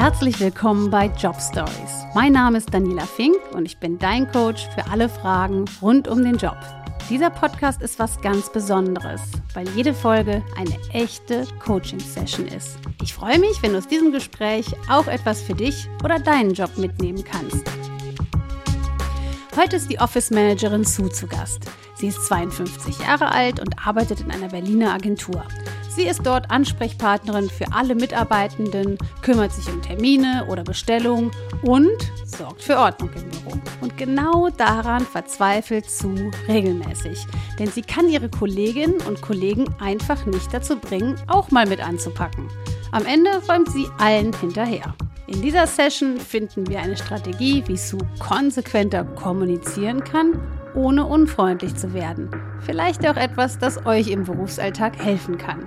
Herzlich willkommen bei Job Stories. Mein Name ist Daniela Fink und ich bin dein Coach für alle Fragen rund um den Job. Dieser Podcast ist was ganz Besonderes, weil jede Folge eine echte Coaching-Session ist. Ich freue mich, wenn du aus diesem Gespräch auch etwas für dich oder deinen Job mitnehmen kannst. Heute ist die Office Managerin Sue zu Gast. Sie ist 52 Jahre alt und arbeitet in einer Berliner Agentur. Sie ist dort Ansprechpartnerin für alle Mitarbeitenden, kümmert sich um Termine oder Bestellungen und sorgt für Ordnung im Büro. Und genau daran verzweifelt Sue regelmäßig. Denn sie kann ihre Kolleginnen und Kollegen einfach nicht dazu bringen, auch mal mit anzupacken. Am Ende räumt sie allen hinterher. In dieser Session finden wir eine Strategie, wie Sue konsequenter kommunizieren kann ohne unfreundlich zu werden. Vielleicht auch etwas, das euch im Berufsalltag helfen kann.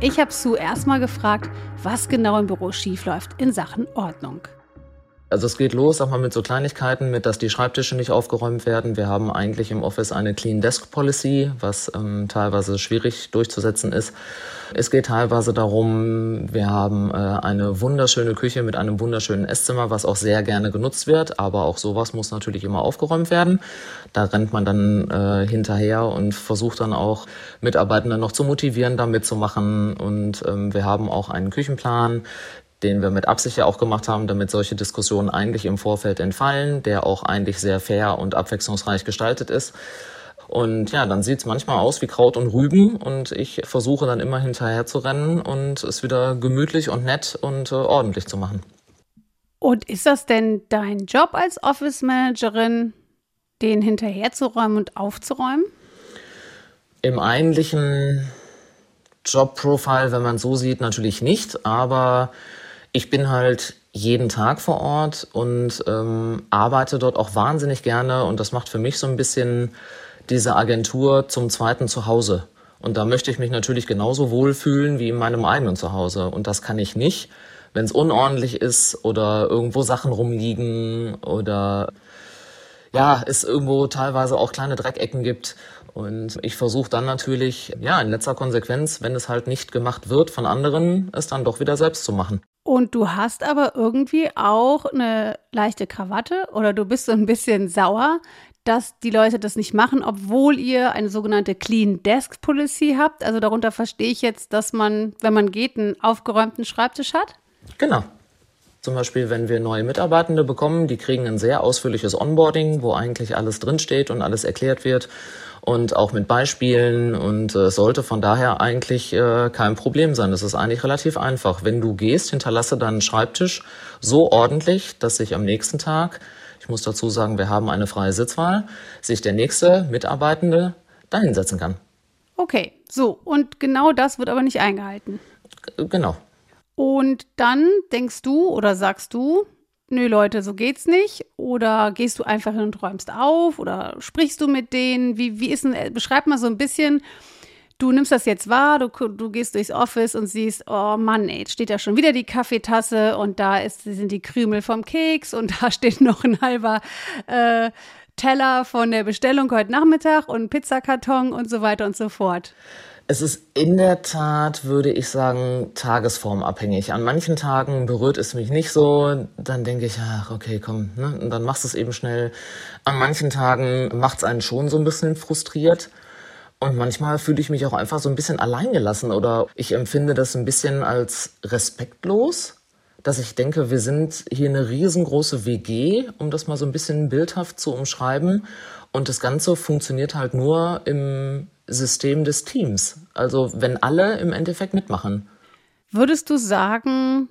Ich habe Sue erstmal gefragt, was genau im Büro schiefläuft in Sachen Ordnung. Also es geht los, sag mal, mit so Kleinigkeiten, mit dass die Schreibtische nicht aufgeräumt werden. Wir haben eigentlich im Office eine Clean Desk Policy, was ähm, teilweise schwierig durchzusetzen ist. Es geht teilweise darum, wir haben äh, eine wunderschöne Küche mit einem wunderschönen Esszimmer, was auch sehr gerne genutzt wird, aber auch sowas muss natürlich immer aufgeräumt werden. Da rennt man dann äh, hinterher und versucht dann auch Mitarbeitende noch zu motivieren, da mitzumachen. Und ähm, wir haben auch einen Küchenplan, den wir mit Absicht ja auch gemacht haben, damit solche Diskussionen eigentlich im Vorfeld entfallen, der auch eigentlich sehr fair und abwechslungsreich gestaltet ist. Und ja, dann sieht's manchmal aus wie Kraut und Rüben und ich versuche dann immer hinterher zu rennen und es wieder gemütlich und nett und äh, ordentlich zu machen. Und ist das denn dein Job als Office Managerin, den hinterherzuräumen und aufzuräumen? Im eigentlichen Jobprofile, wenn man so sieht, natürlich nicht, aber ich bin halt jeden Tag vor Ort und ähm, arbeite dort auch wahnsinnig gerne und das macht für mich so ein bisschen diese Agentur zum zweiten Zuhause. Und da möchte ich mich natürlich genauso wohlfühlen wie in meinem eigenen Zuhause. Und das kann ich nicht, wenn es unordentlich ist oder irgendwo Sachen rumliegen oder ja, es irgendwo teilweise auch kleine Dreckecken gibt. Und ich versuche dann natürlich, ja, in letzter Konsequenz, wenn es halt nicht gemacht wird von anderen, es dann doch wieder selbst zu machen. Und du hast aber irgendwie auch eine leichte Krawatte oder du bist so ein bisschen sauer, dass die Leute das nicht machen, obwohl ihr eine sogenannte Clean Desk Policy habt. Also darunter verstehe ich jetzt, dass man, wenn man geht, einen aufgeräumten Schreibtisch hat? Genau. Zum Beispiel, wenn wir neue Mitarbeitende bekommen, die kriegen ein sehr ausführliches Onboarding, wo eigentlich alles drinsteht und alles erklärt wird und auch mit Beispielen und es äh, sollte von daher eigentlich äh, kein Problem sein. Das ist eigentlich relativ einfach. Wenn du gehst, hinterlasse deinen Schreibtisch so ordentlich, dass sich am nächsten Tag ich muss dazu sagen, wir haben eine freie Sitzwahl, sich der nächste Mitarbeitende dahinsetzen kann. Okay, so, und genau das wird aber nicht eingehalten. G genau. Und dann denkst du oder sagst du, nö Leute, so geht's nicht? Oder gehst du einfach hin und räumst auf? Oder sprichst du mit denen? Wie, wie ist denn, beschreib mal so ein bisschen, du nimmst das jetzt wahr, du, du gehst durchs Office und siehst, oh Mann, ey, jetzt steht da schon wieder die Kaffeetasse und da ist, sind die Krümel vom Keks und da steht noch ein halber äh, Teller von der Bestellung heute Nachmittag und Pizzakarton und so weiter und so fort. Es ist in der Tat, würde ich sagen, tagesformabhängig. An manchen Tagen berührt es mich nicht so, dann denke ich, ach, okay, komm, ne? und dann machst du es eben schnell. An manchen Tagen macht es einen schon so ein bisschen frustriert. Und manchmal fühle ich mich auch einfach so ein bisschen alleingelassen oder ich empfinde das ein bisschen als respektlos, dass ich denke, wir sind hier eine riesengroße WG, um das mal so ein bisschen bildhaft zu umschreiben. Und das Ganze funktioniert halt nur im System des Teams. Also wenn alle im Endeffekt mitmachen. Würdest du sagen,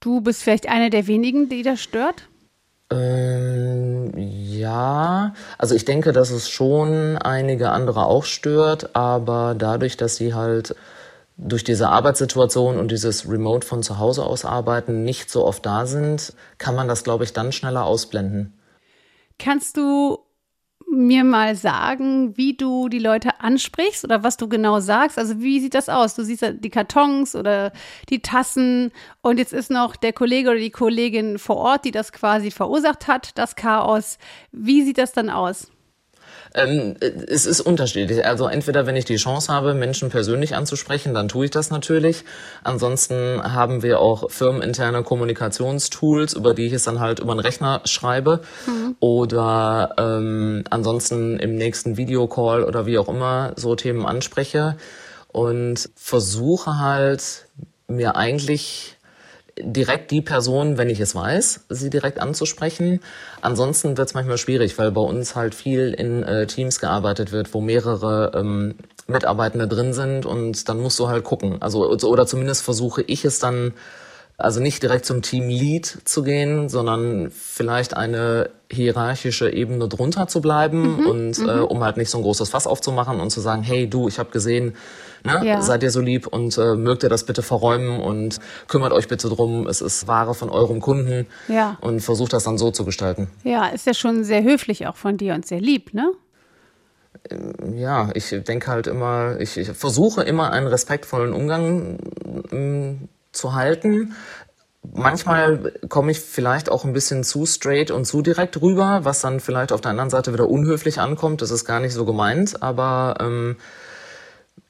du bist vielleicht eine der wenigen, die das stört? Ähm, ja, also ich denke, dass es schon einige andere auch stört, aber dadurch, dass sie halt durch diese Arbeitssituation und dieses Remote von zu Hause aus arbeiten nicht so oft da sind, kann man das, glaube ich, dann schneller ausblenden. Kannst du mir mal sagen, wie du die Leute ansprichst oder was du genau sagst? Also wie sieht das aus? Du siehst die Kartons oder die Tassen und jetzt ist noch der Kollege oder die Kollegin vor Ort, die das quasi verursacht hat, das Chaos. Wie sieht das dann aus? Ähm, es ist unterschiedlich. Also entweder, wenn ich die Chance habe, Menschen persönlich anzusprechen, dann tue ich das natürlich. Ansonsten haben wir auch firmeninterne Kommunikationstools, über die ich es dann halt über den Rechner schreibe. Mhm. Oder ähm, ansonsten im nächsten Videocall oder wie auch immer so Themen anspreche. Und versuche halt mir eigentlich direkt die Person, wenn ich es weiß, sie direkt anzusprechen. Ansonsten wird es manchmal schwierig, weil bei uns halt viel in äh, Teams gearbeitet wird, wo mehrere ähm, Mitarbeitende drin sind und dann musst du halt gucken. Also oder zumindest versuche ich es dann also nicht direkt zum Team Lead zu gehen, sondern vielleicht eine hierarchische Ebene drunter zu bleiben mhm, und mhm. äh, um halt nicht so ein großes Fass aufzumachen und zu sagen, hey du, ich habe gesehen, ne, ja. seid ihr so lieb und äh, mögt ihr das bitte verräumen und kümmert euch bitte drum, es ist Ware von eurem Kunden ja. und versucht das dann so zu gestalten. Ja, ist ja schon sehr höflich auch von dir und sehr lieb, ne? Ähm, ja, ich denke halt immer, ich, ich versuche immer einen respektvollen Umgang mm, zu halten. Manchmal komme ich vielleicht auch ein bisschen zu straight und zu direkt rüber, was dann vielleicht auf der anderen Seite wieder unhöflich ankommt. Das ist gar nicht so gemeint, aber ähm,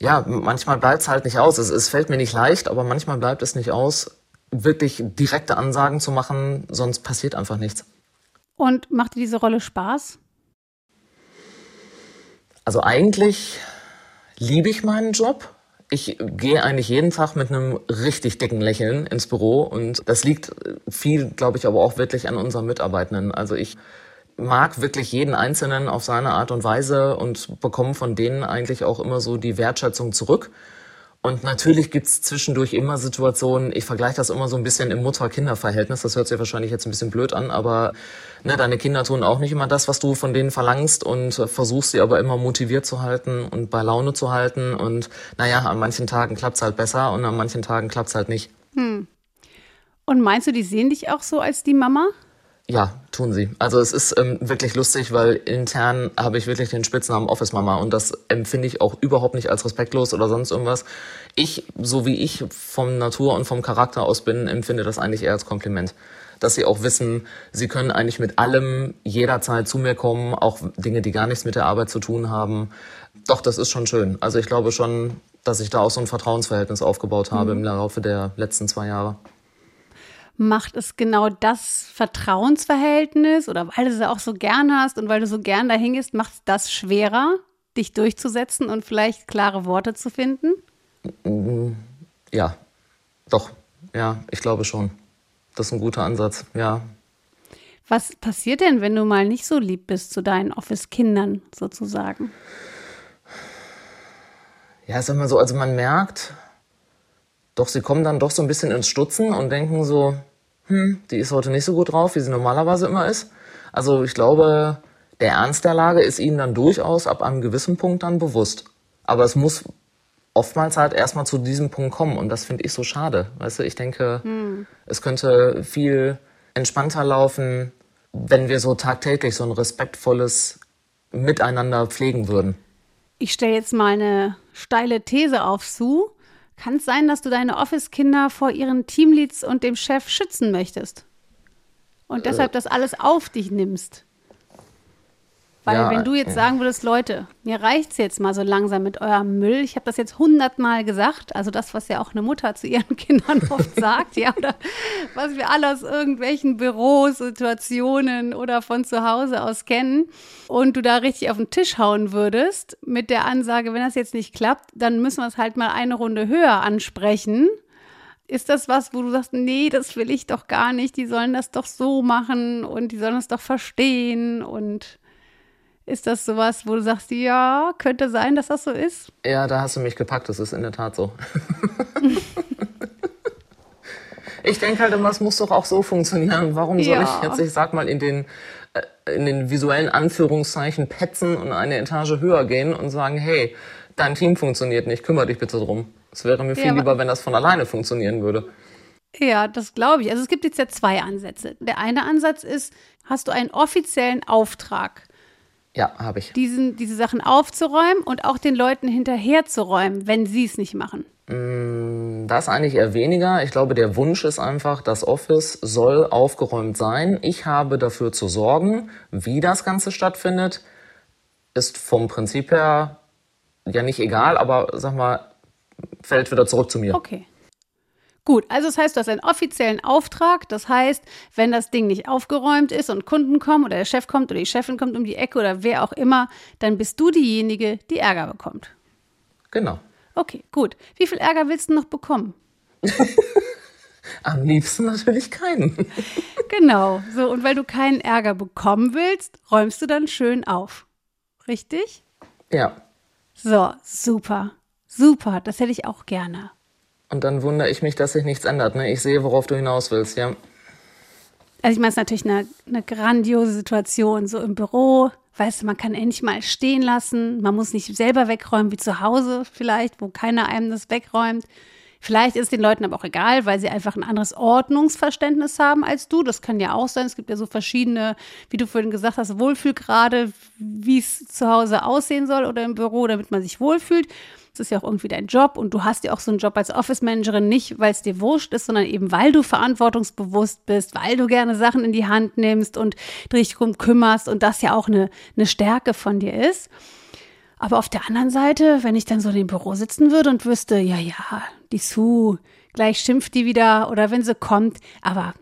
ja, manchmal bleibt es halt nicht aus. Es, es fällt mir nicht leicht, aber manchmal bleibt es nicht aus, wirklich direkte Ansagen zu machen, sonst passiert einfach nichts. Und macht dir diese Rolle Spaß? Also eigentlich liebe ich meinen Job ich gehe eigentlich jeden Tag mit einem richtig dicken Lächeln ins Büro und das liegt viel, glaube ich, aber auch wirklich an unseren Mitarbeitenden. Also ich mag wirklich jeden Einzelnen auf seine Art und Weise und bekomme von denen eigentlich auch immer so die Wertschätzung zurück. Und natürlich gibt's zwischendurch immer Situationen, ich vergleiche das immer so ein bisschen im Mutter-Kinder-Verhältnis, das hört sich wahrscheinlich jetzt ein bisschen blöd an, aber ne, deine Kinder tun auch nicht immer das, was du von denen verlangst und versuchst sie aber immer motiviert zu halten und bei Laune zu halten. Und naja, an manchen Tagen klappt's halt besser und an manchen Tagen klappt's halt nicht. Hm. Und meinst du, die sehen dich auch so als die Mama? Ja, tun sie. Also es ist ähm, wirklich lustig, weil intern habe ich wirklich den Spitznamen Office Mama und das empfinde ich auch überhaupt nicht als respektlos oder sonst irgendwas. Ich, so wie ich vom Natur und vom Charakter aus bin, empfinde das eigentlich eher als Kompliment. Dass sie auch wissen, sie können eigentlich mit allem jederzeit zu mir kommen, auch Dinge, die gar nichts mit der Arbeit zu tun haben. Doch, das ist schon schön. Also ich glaube schon, dass ich da auch so ein Vertrauensverhältnis aufgebaut habe mhm. im Laufe der letzten zwei Jahre macht es genau das Vertrauensverhältnis oder weil du es auch so gern hast und weil du so gern dahin gehst, macht es das schwerer, dich durchzusetzen und vielleicht klare Worte zu finden? Ja, doch. Ja, ich glaube schon. Das ist ein guter Ansatz, ja. Was passiert denn, wenn du mal nicht so lieb bist zu deinen Office-Kindern sozusagen? Ja, sag mal so, also man merkt, doch sie kommen dann doch so ein bisschen ins Stutzen und denken so, hm, die ist heute nicht so gut drauf, wie sie normalerweise immer ist. Also ich glaube, der Ernst der Lage ist ihnen dann durchaus ab einem gewissen Punkt dann bewusst. Aber es muss oftmals halt erstmal zu diesem Punkt kommen und das finde ich so schade. Weißt du, ich denke, hm. es könnte viel entspannter laufen, wenn wir so tagtäglich so ein respektvolles Miteinander pflegen würden. Ich stelle jetzt mal eine steile These auf Sue. Kann es sein, dass du deine Office-Kinder vor ihren Teamleads und dem Chef schützen möchtest? Und deshalb äh. das alles auf dich nimmst? Weil ja, wenn du jetzt sagen würdest, Leute, mir reicht es jetzt mal so langsam mit eurem Müll. Ich habe das jetzt hundertmal gesagt, also das, was ja auch eine Mutter zu ihren Kindern oft sagt, ja, oder was wir alle aus irgendwelchen Büros, Situationen oder von zu Hause aus kennen. Und du da richtig auf den Tisch hauen würdest mit der Ansage, wenn das jetzt nicht klappt, dann müssen wir es halt mal eine Runde höher ansprechen. Ist das was, wo du sagst, nee, das will ich doch gar nicht, die sollen das doch so machen und die sollen es doch verstehen und ist das sowas, wo du sagst, ja, könnte sein, dass das so ist? Ja, da hast du mich gepackt, das ist in der Tat so. ich denke halt immer, es muss doch auch so funktionieren. Warum soll ja. ich jetzt, ich sag mal, in den, äh, in den visuellen Anführungszeichen petzen und eine Etage höher gehen und sagen, hey, dein Team funktioniert nicht, kümmere dich bitte drum. Es wäre mir viel ja, lieber, wenn das von alleine funktionieren würde. Ja, das glaube ich. Also es gibt jetzt ja zwei Ansätze. Der eine Ansatz ist, hast du einen offiziellen Auftrag ja, habe ich. Diesen, diese Sachen aufzuräumen und auch den Leuten hinterherzuräumen, wenn sie es nicht machen. Mm, das eigentlich eher weniger. Ich glaube, der Wunsch ist einfach, das Office soll aufgeräumt sein. Ich habe dafür zu sorgen, wie das Ganze stattfindet. ist vom Prinzip her ja nicht egal, aber sag mal, fällt wieder zurück zu mir. Okay. Gut, also das heißt, du hast einen offiziellen Auftrag. Das heißt, wenn das Ding nicht aufgeräumt ist und Kunden kommen oder der Chef kommt oder die Chefin kommt um die Ecke oder wer auch immer, dann bist du diejenige, die Ärger bekommt. Genau. Okay, gut. Wie viel Ärger willst du noch bekommen? Am liebsten natürlich keinen. genau. So, und weil du keinen Ärger bekommen willst, räumst du dann schön auf. Richtig? Ja. So, super. Super. Das hätte ich auch gerne. Und dann wundere ich mich, dass sich nichts ändert. Ne? Ich sehe, worauf du hinaus willst, ja. Also ich meine, es ist natürlich eine, eine grandiose Situation, so im Büro. Weißt du, man kann endlich mal stehen lassen. Man muss nicht selber wegräumen wie zu Hause vielleicht, wo keiner einem das wegräumt. Vielleicht ist es den Leuten aber auch egal, weil sie einfach ein anderes Ordnungsverständnis haben als du. Das kann ja auch sein. Es gibt ja so verschiedene, wie du vorhin gesagt hast, Wohlfühlgrade, wie es zu Hause aussehen soll oder im Büro, damit man sich wohlfühlt. Das ist ja auch irgendwie dein Job und du hast ja auch so einen Job als Office Managerin nicht, weil es dir wurscht ist, sondern eben weil du verantwortungsbewusst bist, weil du gerne Sachen in die Hand nimmst und dich drum kümmerst und das ja auch eine, eine Stärke von dir ist. Aber auf der anderen Seite, wenn ich dann so in dem Büro sitzen würde und wüsste, ja, ja, die Sue, gleich schimpft die wieder oder wenn sie kommt, aber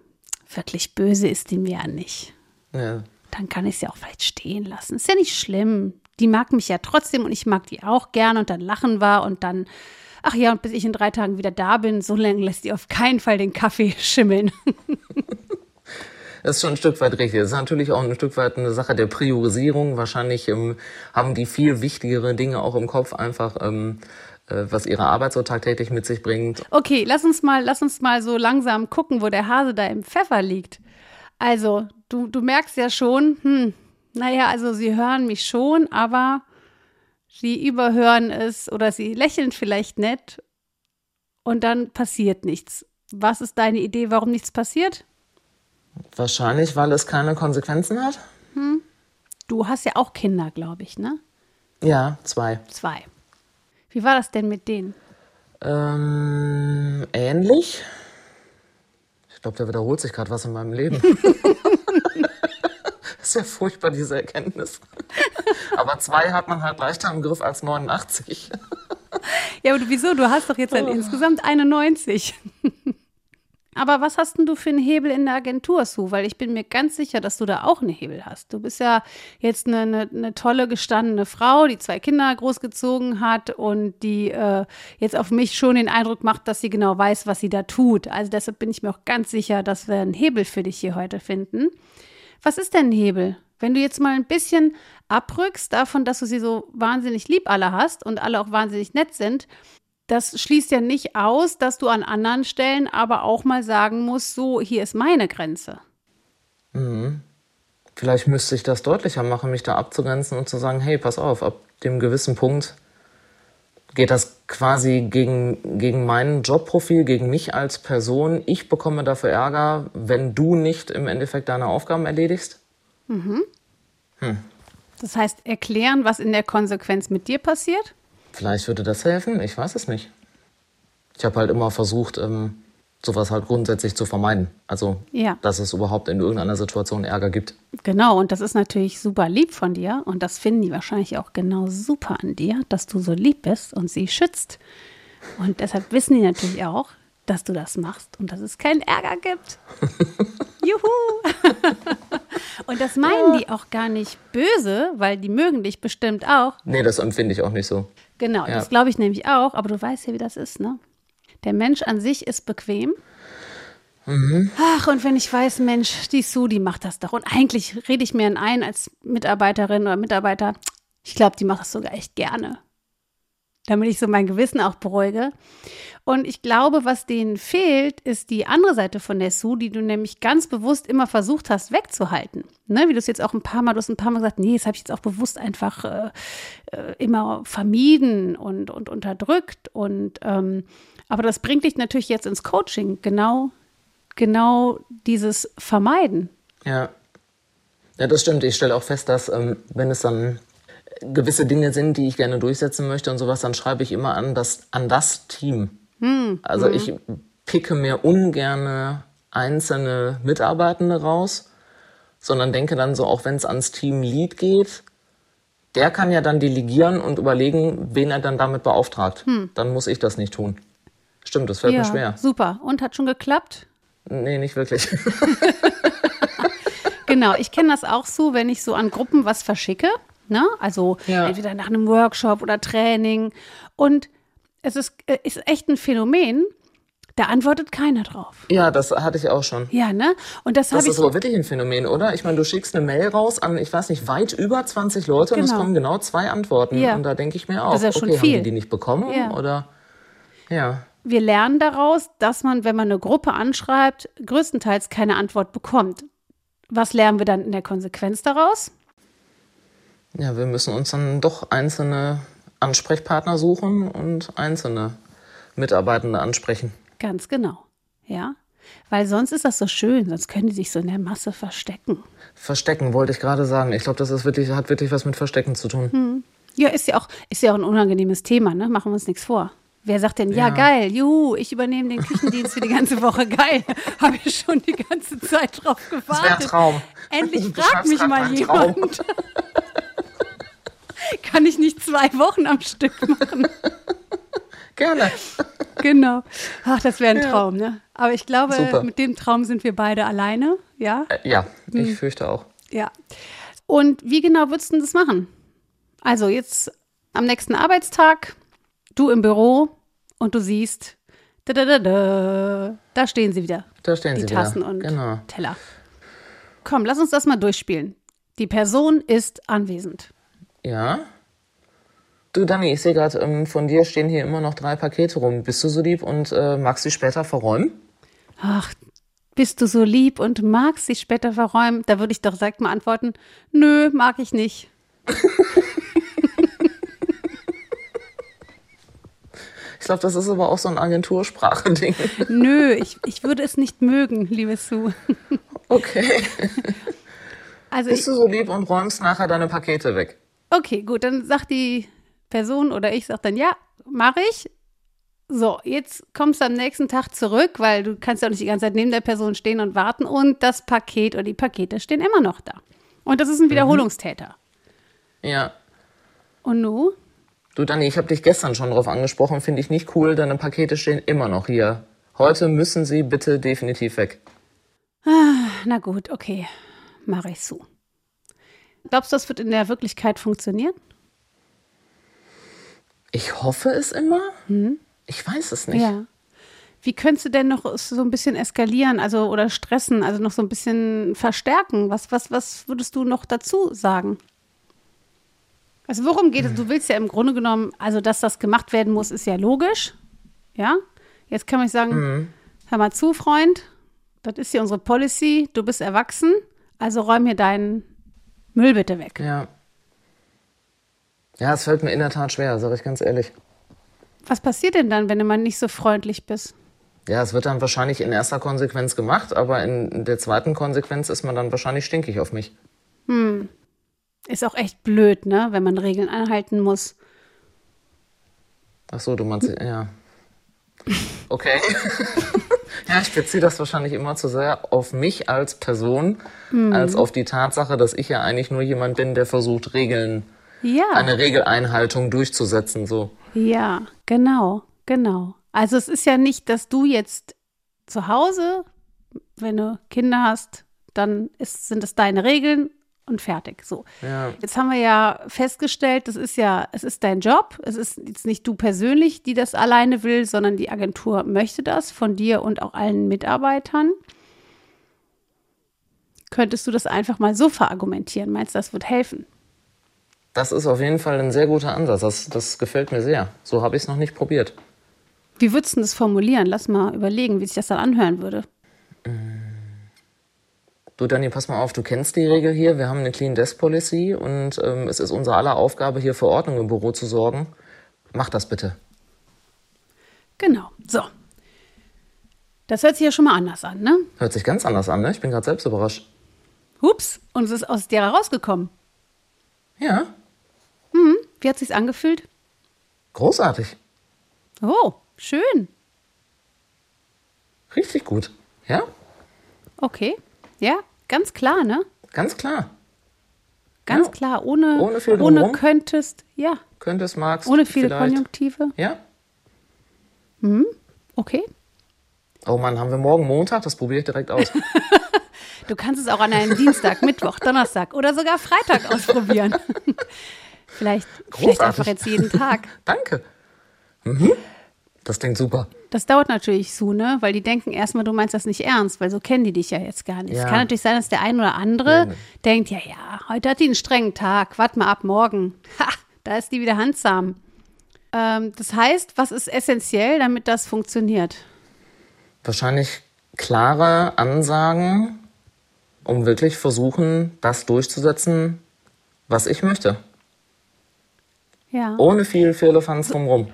wirklich böse ist die mir ja nicht. Ja. Dann kann ich sie auch vielleicht stehen lassen. Ist ja nicht schlimm die mag mich ja trotzdem und ich mag die auch gern und dann lachen wir und dann, ach ja, und bis ich in drei Tagen wieder da bin, so lange lässt die auf keinen Fall den Kaffee schimmeln. Das ist schon ein Stück weit richtig. Das ist natürlich auch ein Stück weit eine Sache der Priorisierung. Wahrscheinlich ähm, haben die viel wichtigere Dinge auch im Kopf einfach. Ähm, äh, was ihre Arbeit so tagtäglich mit sich bringt. Okay, lass uns mal, lass uns mal so langsam gucken, wo der Hase da im Pfeffer liegt. Also, du, du merkst ja schon, hm, naja, also sie hören mich schon, aber sie überhören es oder sie lächeln vielleicht nett und dann passiert nichts. Was ist deine Idee, warum nichts passiert? Wahrscheinlich, weil es keine Konsequenzen hat. Hm. Du hast ja auch Kinder, glaube ich, ne? Ja, zwei. Zwei. Wie war das denn mit denen? Ähm, ähnlich. Ich glaube, da wiederholt sich gerade was in meinem Leben. ist ja furchtbar, diese Erkenntnis. aber zwei hat man halt leichter im Griff als 89. ja, aber wieso? Du hast doch jetzt halt oh. insgesamt 91. Aber was hast denn du für einen Hebel in der Agentur, Sue? Weil ich bin mir ganz sicher, dass du da auch einen Hebel hast. Du bist ja jetzt eine, eine, eine tolle, gestandene Frau, die zwei Kinder großgezogen hat und die äh, jetzt auf mich schon den Eindruck macht, dass sie genau weiß, was sie da tut. Also deshalb bin ich mir auch ganz sicher, dass wir einen Hebel für dich hier heute finden. Was ist denn ein Hebel? Wenn du jetzt mal ein bisschen abrückst davon, dass du sie so wahnsinnig lieb alle hast und alle auch wahnsinnig nett sind, das schließt ja nicht aus, dass du an anderen Stellen aber auch mal sagen musst, so, hier ist meine Grenze. Mhm. Vielleicht müsste ich das deutlicher machen, mich da abzugrenzen und zu sagen, hey, pass auf, ab dem gewissen Punkt geht das quasi gegen, gegen mein Jobprofil, gegen mich als Person. Ich bekomme dafür Ärger, wenn du nicht im Endeffekt deine Aufgaben erledigst. Mhm. Hm. Das heißt, erklären, was in der Konsequenz mit dir passiert? Vielleicht würde das helfen, ich weiß es nicht. Ich habe halt immer versucht, ähm, sowas halt grundsätzlich zu vermeiden. Also, ja. dass es überhaupt in irgendeiner Situation Ärger gibt. Genau, und das ist natürlich super lieb von dir. Und das finden die wahrscheinlich auch genau super an dir, dass du so lieb bist und sie schützt. Und deshalb wissen die natürlich auch, dass du das machst und dass es keinen Ärger gibt. Juhu! und das meinen ja. die auch gar nicht böse, weil die mögen dich bestimmt auch. Nee, das empfinde ich auch nicht so. Genau, ja. das glaube ich nämlich auch, aber du weißt ja, wie das ist, ne? Der Mensch an sich ist bequem. Mhm. Ach, und wenn ich weiß, Mensch, die Sue, die macht das doch. Und eigentlich rede ich mir ein als Mitarbeiterin oder Mitarbeiter. Ich glaube, die macht das sogar echt gerne. Damit ich so mein Gewissen auch beruhige. Und ich glaube, was denen fehlt, ist die andere Seite von der Sue, die du nämlich ganz bewusst immer versucht hast wegzuhalten. Ne, wie du es jetzt auch ein paar Mal, du hast ein paar Mal gesagt, nee, das habe ich jetzt auch bewusst einfach äh, äh, immer vermieden und, und unterdrückt. Und ähm, aber das bringt dich natürlich jetzt ins Coaching, genau, genau dieses Vermeiden. Ja. Ja, das stimmt. Ich stelle auch fest, dass ähm, wenn es dann gewisse Dinge sind, die ich gerne durchsetzen möchte und sowas, dann schreibe ich immer an das, an das Team. Hm. Also hm. ich picke mir ungerne einzelne Mitarbeitende raus, sondern denke dann so, auch wenn es ans Team Lead geht, der kann ja dann delegieren und überlegen, wen er dann damit beauftragt. Hm. Dann muss ich das nicht tun. Stimmt, das fällt ja, mir schwer. Super. Und hat schon geklappt? Nee, nicht wirklich. genau, ich kenne das auch so, wenn ich so an Gruppen was verschicke. Ne? Also ja. entweder nach einem Workshop oder Training. Und es ist, äh, ist echt ein Phänomen, da antwortet keiner drauf. Ja, das hatte ich auch schon. Ja, ne? Und das, das habe ich. Das ist aber wirklich ein Phänomen, oder? Ich meine, du schickst eine Mail raus an, ich weiß nicht, weit über 20 Leute genau. und es genau. kommen genau zwei Antworten. Ja. Und da denke ich mir auch, das ist ja schon okay, viel. haben die die nicht bekommen? Ja. Oder ja. Wir lernen daraus, dass man, wenn man eine Gruppe anschreibt, größtenteils keine Antwort bekommt. Was lernen wir dann in der Konsequenz daraus? Ja, wir müssen uns dann doch einzelne Ansprechpartner suchen und einzelne Mitarbeitende ansprechen. Ganz genau, ja. Weil sonst ist das so schön, sonst können die sich so in der Masse verstecken. Verstecken wollte ich gerade sagen. Ich glaube, das ist wirklich, hat wirklich was mit Verstecken zu tun. Hm. Ja, ist ja auch, ist ja auch ein unangenehmes Thema, ne? Machen wir uns nichts vor. Wer sagt denn, ja, ja geil, juhu, ich übernehme den Küchendienst für die ganze Woche, geil. Habe ich schon die ganze Zeit drauf gewartet. Das wäre Traum. Endlich fragt mich mal jemand. Kann ich nicht zwei Wochen am Stück machen? Gerne. Genau. Ach, das wäre ein ja. Traum, ne? Aber ich glaube, Super. mit dem Traum sind wir beide alleine, ja? Äh, ja, ich hm. fürchte auch. Ja. Und wie genau würdest du das machen? Also jetzt am nächsten Arbeitstag, du im Büro und du siehst, da, da, da, da, da stehen sie wieder. Da stehen die sie Tassen wieder. und genau. Teller. Komm, lass uns das mal durchspielen. Die Person ist anwesend. Ja. Du, Dani, ich sehe gerade, ähm, von dir stehen hier immer noch drei Pakete rum. Bist du so lieb und äh, magst sie später verräumen? Ach, bist du so lieb und magst sie später verräumen? Da würde ich doch direkt mal antworten, nö, mag ich nicht. ich glaube, das ist aber auch so ein Agentursprache-Ding. Nö, ich, ich würde es nicht mögen, liebe Sue. Okay. Also Bist ich, du so lieb und räumst nachher deine Pakete weg? Okay, gut, dann sagt die Person oder ich sage dann, ja, mache ich. So, jetzt kommst du am nächsten Tag zurück, weil du kannst ja auch nicht die ganze Zeit neben der Person stehen und warten und das Paket oder die Pakete stehen immer noch da. Und das ist ein mhm. Wiederholungstäter. Ja. Und nu? Du, Dani, ich habe dich gestern schon darauf angesprochen, finde ich nicht cool, deine Pakete stehen immer noch hier. Heute müssen sie bitte definitiv weg. Ah, na gut, okay. Mache ich so. Glaubst du, das wird in der Wirklichkeit funktionieren? Ich hoffe es immer. Hm. Ich weiß es nicht. Ja. Wie könntest du denn noch so ein bisschen eskalieren, also oder stressen, also noch so ein bisschen verstärken? Was, was, was würdest du noch dazu sagen? Also worum geht es? Du willst ja im Grunde genommen, also dass das gemacht werden muss, ist ja logisch. Ja? Jetzt kann man sagen, mhm. hör mal zu, Freund, das ist hier unsere Policy, du bist erwachsen, also räum hier deinen Müll bitte weg. Ja. Ja, es fällt mir in der Tat schwer, sage ich ganz ehrlich. Was passiert denn dann, wenn du mal nicht so freundlich bist? Ja, es wird dann wahrscheinlich in erster Konsequenz gemacht, aber in der zweiten Konsequenz ist man dann wahrscheinlich stinkig auf mich. Hm. Ist auch echt blöd, ne, wenn man Regeln einhalten muss. Ach so, du meinst, ja. Okay. ja, ich beziehe das wahrscheinlich immer zu sehr auf mich als Person, hm. als auf die Tatsache, dass ich ja eigentlich nur jemand bin, der versucht, Regeln ja. eine Regeleinhaltung durchzusetzen. So. Ja, genau, genau. Also es ist ja nicht, dass du jetzt zu Hause, wenn du Kinder hast, dann ist, sind es deine Regeln und fertig. So. Ja. Jetzt haben wir ja festgestellt, das ist ja, es ist dein Job. Es ist jetzt nicht du persönlich, die das alleine will, sondern die Agentur möchte das von dir und auch allen Mitarbeitern. Könntest du das einfach mal so verargumentieren? Meinst du, das wird helfen? Das ist auf jeden Fall ein sehr guter Ansatz. Das, das gefällt mir sehr. So habe ich es noch nicht probiert. Wie würdest du das formulieren? Lass mal überlegen, wie sich das dann anhören würde. Du, Dani, pass mal auf, du kennst die Regel hier. Wir haben eine Clean Desk Policy und ähm, es ist unsere aller Aufgabe, hier für Ordnung im Büro zu sorgen. Mach das bitte. Genau. So. Das hört sich ja schon mal anders an, ne? Hört sich ganz anders an, ne? Ich bin gerade selbst überrascht. Hups, und es ist aus dir herausgekommen. Ja. Hm, wie hat sich's angefühlt? Großartig. Oh, schön. Richtig gut. Ja? Okay. Ja, ganz klar, ne? Ganz klar. Ganz Ja. klar, ohne, Ohne viel ohne drumherum. könntest, ja, Könntest, magst. ohne viele vielleicht. Konjunktive. Ja. Okay. Oh Mann, haben wir morgen Montag? Das probiere ich direkt aus. Du kannst es auch an einem Dienstag, Mittwoch, Donnerstag oder sogar Freitag ausprobieren. vielleicht, vielleicht einfach jetzt jeden Tag. Danke. Mhm. Das klingt super. Das dauert natürlich so, ne? Weil die denken erstmal, du meinst das nicht ernst, weil so kennen die dich ja jetzt gar nicht. Es Ja. kann natürlich sein, dass der ein oder andere nee. denkt, ja, ja, heute hat die einen strengen Tag, warte mal ab morgen. Ha, da ist die wieder handsam. Ähm, das heißt, was ist essentiell, damit das funktioniert? Wahrscheinlich klare Ansagen, um wirklich versuchen, das durchzusetzen, was ich möchte. Ja. Ohne viel Firlefanz drumrum.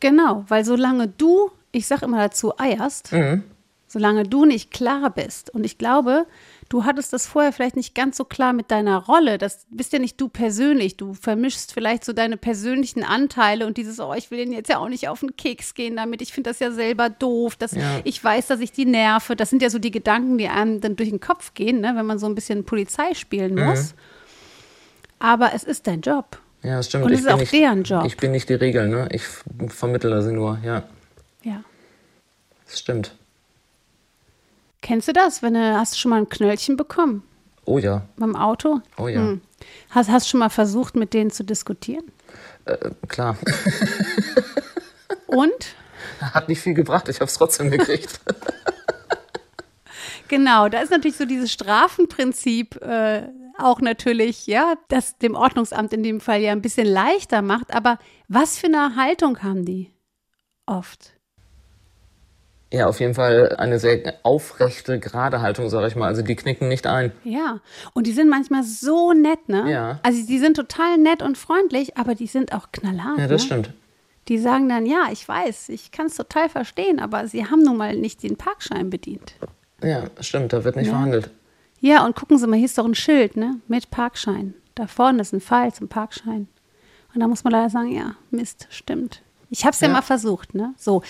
Genau, weil solange du, ich sag immer dazu, eierst, Mhm. solange du nicht klar bist, und ich glaube, du hattest das vorher vielleicht nicht ganz so klar mit deiner Rolle, das bist ja nicht du persönlich, du vermischst vielleicht so deine persönlichen Anteile und dieses, oh, ich will denen jetzt ja auch nicht auf den Keks gehen damit, ich finde das ja selber doof, dass Ja. ich weiß, dass ich die nerve, das sind ja so die Gedanken, die einem dann durch den Kopf gehen, ne, wenn man so ein bisschen Polizei spielen Mhm. muss. Aber es ist dein Job. Ja, das stimmt. Und es ich ist bin auch nicht, deren Job. Ich bin nicht die Regel, ne? Ich vermittle sie nur, ja. Ja. Das stimmt. Kennst du das, wenn du, hast du schon mal ein Knöllchen bekommen? Oh ja, Beim Auto? oh ja. Hm. Hast, hast schon mal versucht, mit denen zu diskutieren? Äh, klar. Und? Hat nicht viel gebracht, ich habe es trotzdem gekriegt. Genau, da ist natürlich so dieses Strafenprinzip äh, auch natürlich, ja, das dem Ordnungsamt in dem Fall ja ein bisschen leichter macht. Aber was für eine Haltung haben die oft? ja, auf jeden Fall eine sehr aufrechte, gerade Haltung, sage ich mal. Also die knicken nicht ein. Ja, und die sind manchmal so nett, ne? Ja. Also die sind total nett und freundlich, aber die sind auch knallhart. Ja, das ne? stimmt. Die sagen dann, ja, ich weiß, ich kann es total verstehen, aber sie haben nun mal nicht den Parkschein bedient. Ja, stimmt, da wird nicht Ja. verhandelt. Ja, und gucken Sie mal, hier ist doch ein Schild, ne? Mit Parkschein. Da vorne ist ein Pfeil zum Parkschein. Und da muss man leider sagen, ja, Mist, stimmt. Ich habe es ja. Ja. mal versucht, ne? So.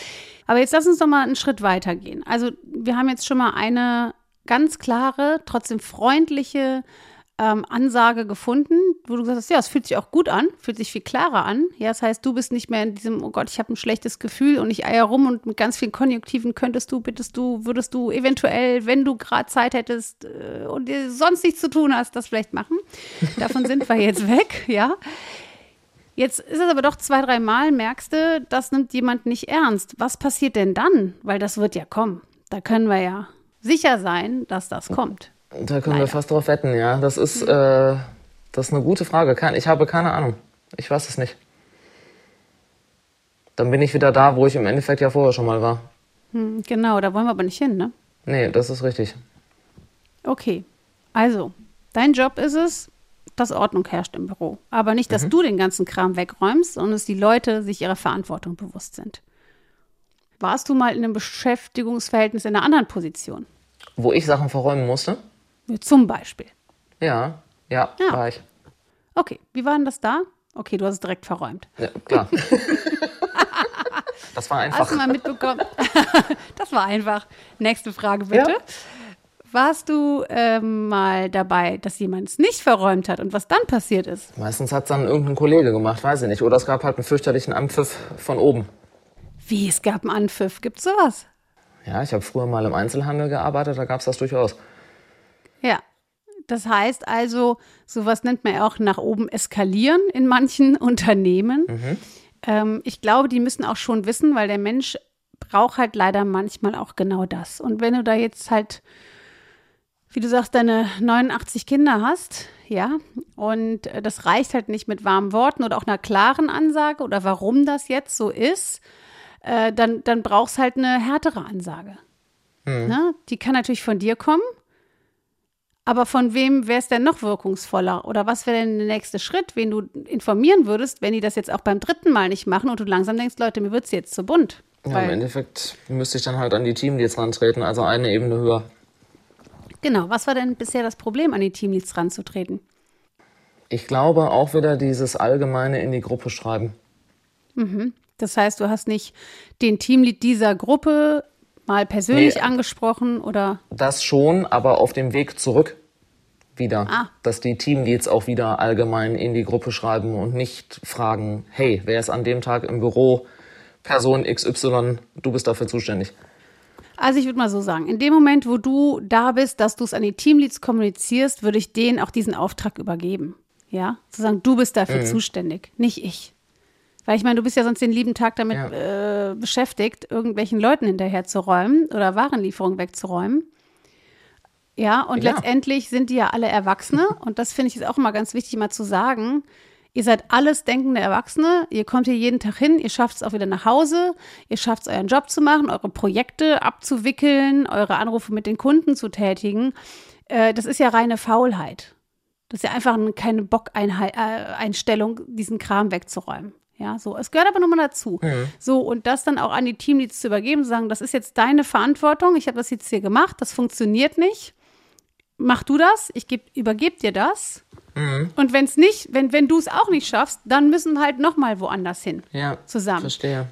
Aber jetzt lass uns doch mal einen Schritt weiter gehen. Also, wir haben jetzt schon mal eine ganz klare, trotzdem freundliche ähm, Ansage gefunden, wo du gesagt hast, ja, es fühlt sich auch gut an, fühlt sich viel klarer an. Ja, das heißt, du bist nicht mehr in diesem, oh Gott, ich habe ein schlechtes Gefühl und ich eier rum und mit ganz vielen Konjunktiven könntest du, bittest du, würdest du eventuell, wenn du gerade Zeit hättest äh, und dir sonst nichts zu tun hast, das vielleicht machen. Davon sind wir jetzt weg, ja. Jetzt ist es aber doch zwei, drei Mal, merkst du, das nimmt jemand nicht ernst. Was passiert denn dann? Weil das wird ja kommen. Da können wir ja sicher sein, dass das kommt. Da können wir Leider. fast drauf wetten, ja. Das ist, äh, das ist eine gute Frage. Ich habe keine Ahnung. Ich weiß es nicht. Dann bin ich wieder da, wo ich im Endeffekt ja vorher schon mal war. Hm, genau, da wollen wir aber nicht hin, ne? Nee, das ist richtig. Okay, also, dein Job ist es, dass Ordnung herrscht im Büro. Aber nicht, dass du den ganzen Kram wegräumst, sondern dass die Leute sich ihrer Verantwortung bewusst sind. Warst du mal in einem Beschäftigungsverhältnis in einer anderen Position? Wo ich Sachen verräumen musste? Zum Beispiel. Ja, ja, Ja. war ich. Okay, wie war denn das da? Okay, du hast es direkt verräumt. Ja, klar. das war einfach. Hast du mal mitbekommen? das war einfach. Nächste Frage bitte. Ja. Warst du ähm, mal dabei, dass jemand es nicht verräumt hat und was dann passiert ist? Meistens hat es dann irgendein Kollege gemacht, weiß ich nicht. Oder es gab halt einen fürchterlichen Anpfiff von oben. Wie, es gab einen Anpfiff. Gibt's sowas? Ja, ich habe früher mal im Einzelhandel gearbeitet, da gab es das durchaus. Ja. Das heißt also, sowas nennt man ja auch nach oben eskalieren in manchen Unternehmen. Ähm, ich glaube, die müssen auch schon wissen, weil der Mensch braucht halt leider manchmal auch genau das. Und wenn du da jetzt halt, wie du sagst, deine 89 Kinder hast, ja, und äh, das reicht halt nicht mit warmen Worten oder auch einer klaren Ansage oder warum das jetzt so ist, äh, dann, dann brauchst halt eine härtere Ansage. Ne? Die kann natürlich von dir kommen. Aber von wem wäre es denn noch wirkungsvoller? Oder was wäre denn der nächste Schritt, wen du informieren würdest, wenn die das jetzt auch beim dritten Mal nicht machen und du langsam denkst, Leute, mir wird es jetzt zu bunt. Ja, im Endeffekt müsste ich dann halt an die Teamleads rantreten, also eine Ebene höher. genau, was war denn bisher das Problem, an die Teamleads ranzutreten? Ich glaube auch wieder dieses Allgemeine in die Gruppe schreiben. Das heißt, du hast nicht den Teamlead dieser Gruppe mal persönlich Nee. angesprochen oder Das schon, aber auf dem Weg zurück wieder. Ah. Dass die Teamleads auch wieder allgemein in die Gruppe schreiben und nicht fragen, hey, wer ist an dem Tag im Büro? Person XY, du bist dafür zuständig. Also ich würde mal so sagen, in dem Moment, wo du da bist, dass du es an die Teamleads kommunizierst, würde ich denen auch diesen Auftrag übergeben. Ja, zu sagen, du bist dafür zuständig, nicht ich. Weil ich meine, du bist ja sonst den lieben Tag damit äh, beschäftigt, irgendwelchen Leuten hinterherzuräumen oder Warenlieferungen wegzuräumen. Ja, und Ja. letztendlich sind die ja alle Erwachsene. und das finde ich ist auch immer ganz wichtig, mal zu sagen. Ihr seid alles denkende Erwachsene. Ihr kommt hier jeden Tag hin. Ihr schafft es auch wieder nach Hause. Ihr schafft es, euren Job zu machen, eure Projekte abzuwickeln, eure Anrufe mit den Kunden zu tätigen. Äh, das ist ja reine Faulheit. Das ist ja einfach eine- keine Bock-Einstellung, diesen Kram wegzuräumen. Ja, so. Es gehört aber nochmal dazu. So, und das dann auch an die Teamleads zu übergeben, zu sagen, das ist jetzt deine Verantwortung. Ich habe das jetzt hier gemacht. Das funktioniert nicht. Mach du das. Ich geb, übergebe dir das. Und wenn es nicht, wenn, wenn du es auch nicht schaffst, dann müssen wir halt nochmal woanders hin. Ja, Zusammen. Verstehe.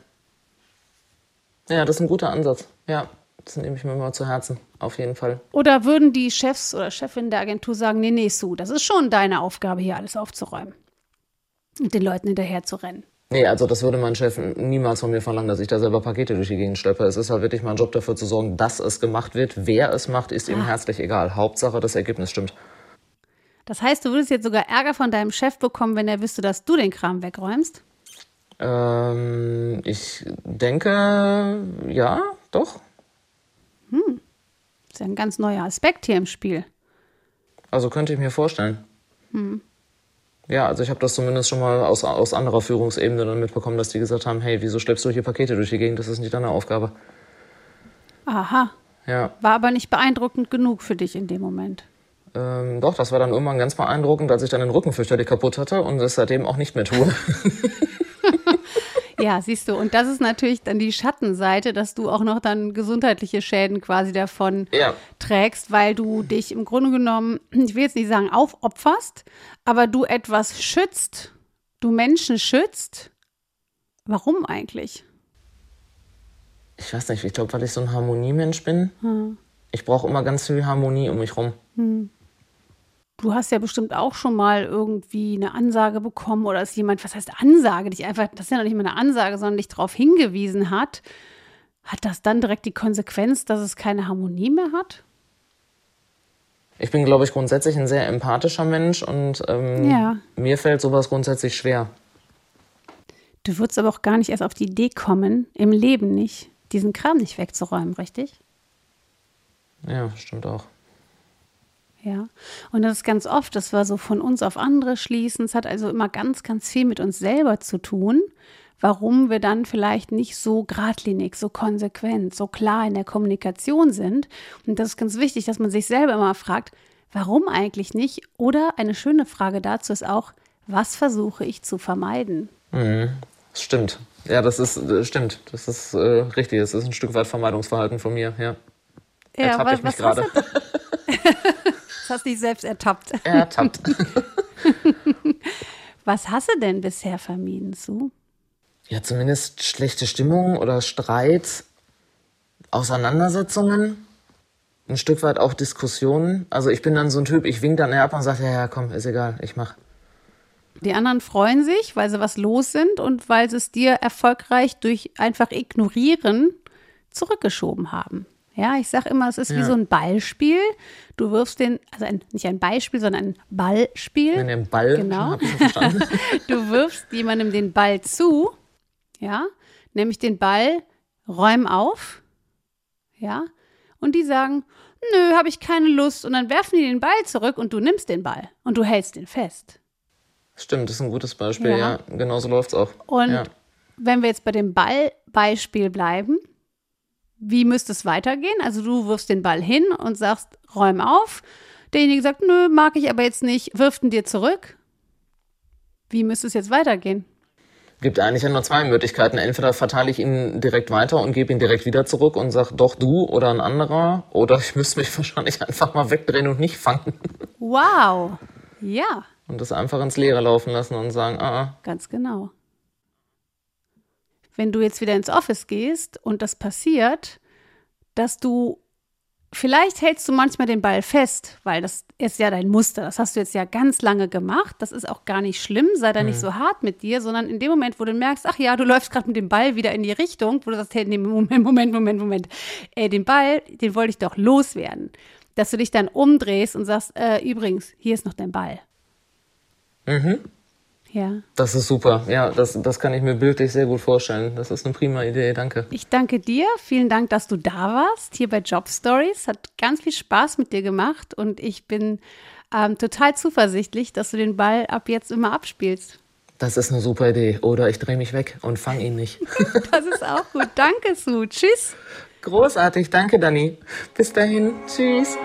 Ja, das ist ein guter Ansatz. Ja, das nehme ich mir mal zu Herzen. Auf jeden Fall. Oder würden die Chefs oder Chefin der Agentur sagen, nee, nee, Sue, das ist schon deine Aufgabe, hier alles aufzuräumen. Und den Leuten hinterher zu rennen. Nee, also das würde mein Chef niemals von mir verlangen, dass ich da selber Pakete durch die Gegend schleppe. Es ist halt wirklich mein Job dafür zu sorgen, dass es gemacht wird. Wer es macht, ist ihm herzlich egal. Hauptsache, das Ergebnis stimmt. Das heißt, du würdest jetzt sogar Ärger von deinem Chef bekommen, wenn er wüsste, dass du den Kram wegräumst? Ähm, ich denke, ja, doch. Das ist ja ein ganz neuer Aspekt hier im Spiel. Also könnte ich mir vorstellen. Ja, also ich habe das zumindest schon mal aus, aus anderer Führungsebene dann mitbekommen, dass die gesagt haben, hey, wieso schleppst du hier Pakete durch die Gegend? Das ist nicht deine Aufgabe. Aha. Ja, War aber nicht beeindruckend genug für dich in dem Moment. ähm, doch, das war dann irgendwann ganz beeindruckend, als ich dann den Rücken fürchterlich kaputt hatte und es seitdem auch nicht mehr tue. Ja, siehst du, und das ist natürlich dann die Schattenseite, dass du auch noch dann gesundheitliche Schäden quasi davon Ja. trägst, weil du dich im Grunde genommen, ich will jetzt nicht sagen aufopferst, aber du etwas schützt, du Menschen schützt. Warum eigentlich? Ich weiß nicht, ich glaube, weil ich so ein Harmoniemensch bin. Ich brauche immer ganz viel Harmonie um mich rum. Du hast ja bestimmt auch schon mal irgendwie eine Ansage bekommen oder ist jemand, was heißt Ansage, dich einfach, das ist ja noch nicht mal eine Ansage, sondern dich darauf hingewiesen hat. Hat das dann direkt die Konsequenz, dass es keine Harmonie mehr hat? Ich bin, glaube ich, grundsätzlich ein sehr empathischer Mensch und ähm, Ja. mir fällt sowas grundsätzlich schwer. Du würdest aber auch gar nicht erst auf die Idee kommen, im Leben nicht, diesen Kram nicht wegzuräumen, richtig? Ja, stimmt auch. Ja. Und das ist ganz oft, dass wir so von uns auf andere schließen. Es hat also immer ganz, ganz viel mit uns selber zu tun, warum wir dann vielleicht nicht so geradlinig, so konsequent, so klar in der Kommunikation sind. Und das ist ganz wichtig, dass man sich selber immer fragt, warum eigentlich nicht? Oder eine schöne Frage dazu ist auch, was versuche ich zu vermeiden? Das stimmt. Ja, das ist äh, stimmt. Das ist äh, richtig. Das ist ein Stück weit Vermeidungsverhalten von mir. Ja. Ertappe ich mich gerade. hast du? das hast dich selbst ertappt. Ertappt. Was hast du denn bisher vermieden, Sue? Ja, zumindest schlechte Stimmung oder Streit, Auseinandersetzungen, ein Stück weit auch Diskussionen. Also ich bin dann so ein Typ, ich wink dann ab und sage, ja, ja, komm, ist egal, ich mach. Die anderen freuen sich, weil sie was los sind und weil sie es dir erfolgreich durch einfach ignorieren zurückgeschoben haben. Ja, ich sage immer, es ist wie Ja. so ein Ballspiel. Du wirfst den, also ein, nicht ein Beispiel, sondern ein Ballspiel. Wenn den Ball, Genau. Du wirfst jemandem den Ball zu, ja, nämlich den Ball, räum auf, ja, und die sagen, nö, habe ich keine Lust, und dann werfen die den Ball zurück und du nimmst den Ball und du hältst den fest. Stimmt, das ist ein gutes Beispiel, Ja. ja. Genau so läuft's auch. Und ja. wenn wir jetzt bei dem Ballbeispiel bleiben, wie müsste es weitergehen? Also du wirfst den Ball hin und sagst, räum auf. Derjenige sagt, nö, mag ich aber jetzt nicht, wirft ihn dir zurück. Wie müsste es jetzt weitergehen? Gibt eigentlich ja nur zwei Möglichkeiten. Entweder verteile ich ihn direkt weiter und gebe ihn direkt wieder zurück und sage, doch du oder ein anderer. Oder ich müsste mich wahrscheinlich einfach mal wegdrehen und nicht fangen. Wow. Ja, Und das einfach ins Leere laufen lassen und sagen, ah, ah. ganz genau. Wenn du jetzt wieder ins Office gehst und das passiert, dass du Vielleicht hältst du manchmal den Ball fest, weil das ist ja dein Muster. Das hast du jetzt ja ganz lange gemacht. Das ist auch gar nicht schlimm. Sei da mhm. nicht so hart mit dir, sondern in dem Moment, wo du merkst, ach ja, du läufst gerade mit dem Ball wieder in die Richtung, wo du sagst, hey, nee, Moment, Moment, Moment, Moment. Ey, den Ball, den wollte ich doch loswerden. Dass du dich dann umdrehst und sagst, äh, übrigens, hier ist noch dein Ball. Mhm. Ja. Das ist super. Ja, das, das kann ich mir bildlich sehr gut vorstellen. Das ist eine prima Idee. Danke. Ich danke dir. Vielen Dank, dass du da warst, hier bei Job Stories. Hat ganz viel Spaß mit dir gemacht und ich bin ähm, total zuversichtlich, dass du den Ball ab jetzt immer abspielst. Das ist eine super Idee. Oder ich drehe mich weg und fange ihn nicht. das ist auch gut. Danke, Sue. Tschüss. Großartig. Danke, Dani. Bis dahin. Tschüss.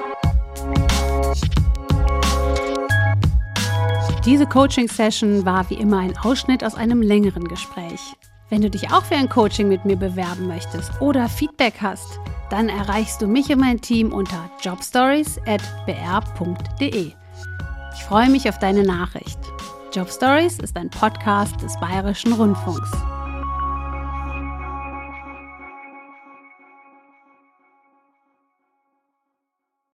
Diese Coaching-Session war wie immer ein Ausschnitt aus einem längeren Gespräch. Wenn du dich auch für ein Coaching mit mir bewerben möchtest oder Feedback hast, dann erreichst du mich und mein Team unter jobstories.br.de. Ich freue mich auf deine Nachricht. Job Stories ist ein Podcast des Bayerischen Rundfunks.